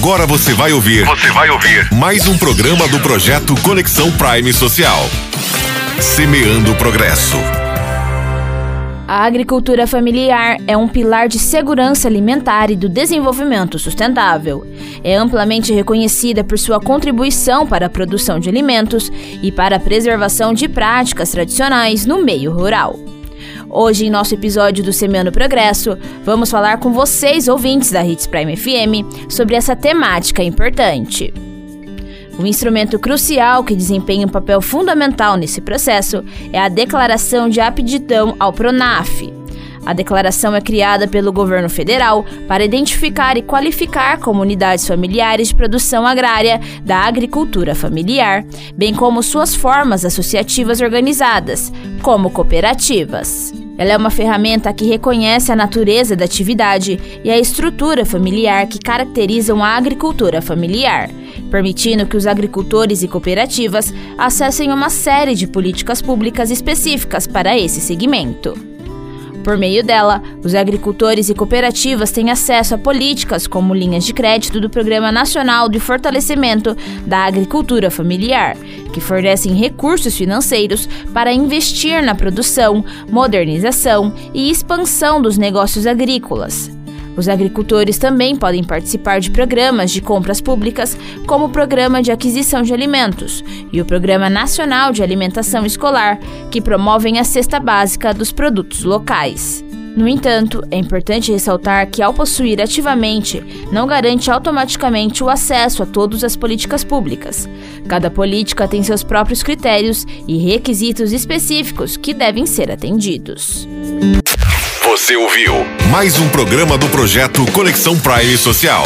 Agora você vai ouvir. Você vai ouvir. Mais um programa do projeto Conexão Prime Social. Semeando o Progresso. A agricultura familiar é um pilar de segurança alimentar e do desenvolvimento sustentável. É amplamente reconhecida por sua contribuição para a produção de alimentos e para a preservação de práticas tradicionais no meio rural. Hoje, em nosso episódio do Semeando Progresso, vamos falar com vocês, ouvintes da Hits Prime FM, sobre essa temática importante. Um instrumento crucial que desempenha um papel fundamental nesse processo é a Declaração de Aptidão ao PRONAF. A declaração é criada pelo governo federal para identificar e qualificar comunidades familiares de produção agrária da agricultura familiar, bem como suas formas associativas organizadas, como cooperativas. Ela é uma ferramenta que reconhece a natureza da atividade e a estrutura familiar que caracterizam a agricultura familiar, permitindo que os agricultores e cooperativas acessem uma série de políticas públicas específicas para esse segmento. Por meio dela, os agricultores e cooperativas têm acesso a políticas como linhas de crédito do Programa Nacional de Fortalecimento da Agricultura Familiar, que fornecem recursos financeiros para investir na produção, modernização e expansão dos negócios agrícolas. Os agricultores também podem participar de programas de compras públicas, como o Programa de Aquisição de Alimentos e o Programa Nacional de Alimentação Escolar, que promovem a cesta básica dos produtos locais. No entanto, é importante ressaltar que, ao possuir ativamente, não garante automaticamente o acesso a todas as políticas públicas. Cada política tem seus próprios critérios e requisitos específicos que devem ser atendidos. Você ouviu mais um programa do projeto Conexão Prime Social.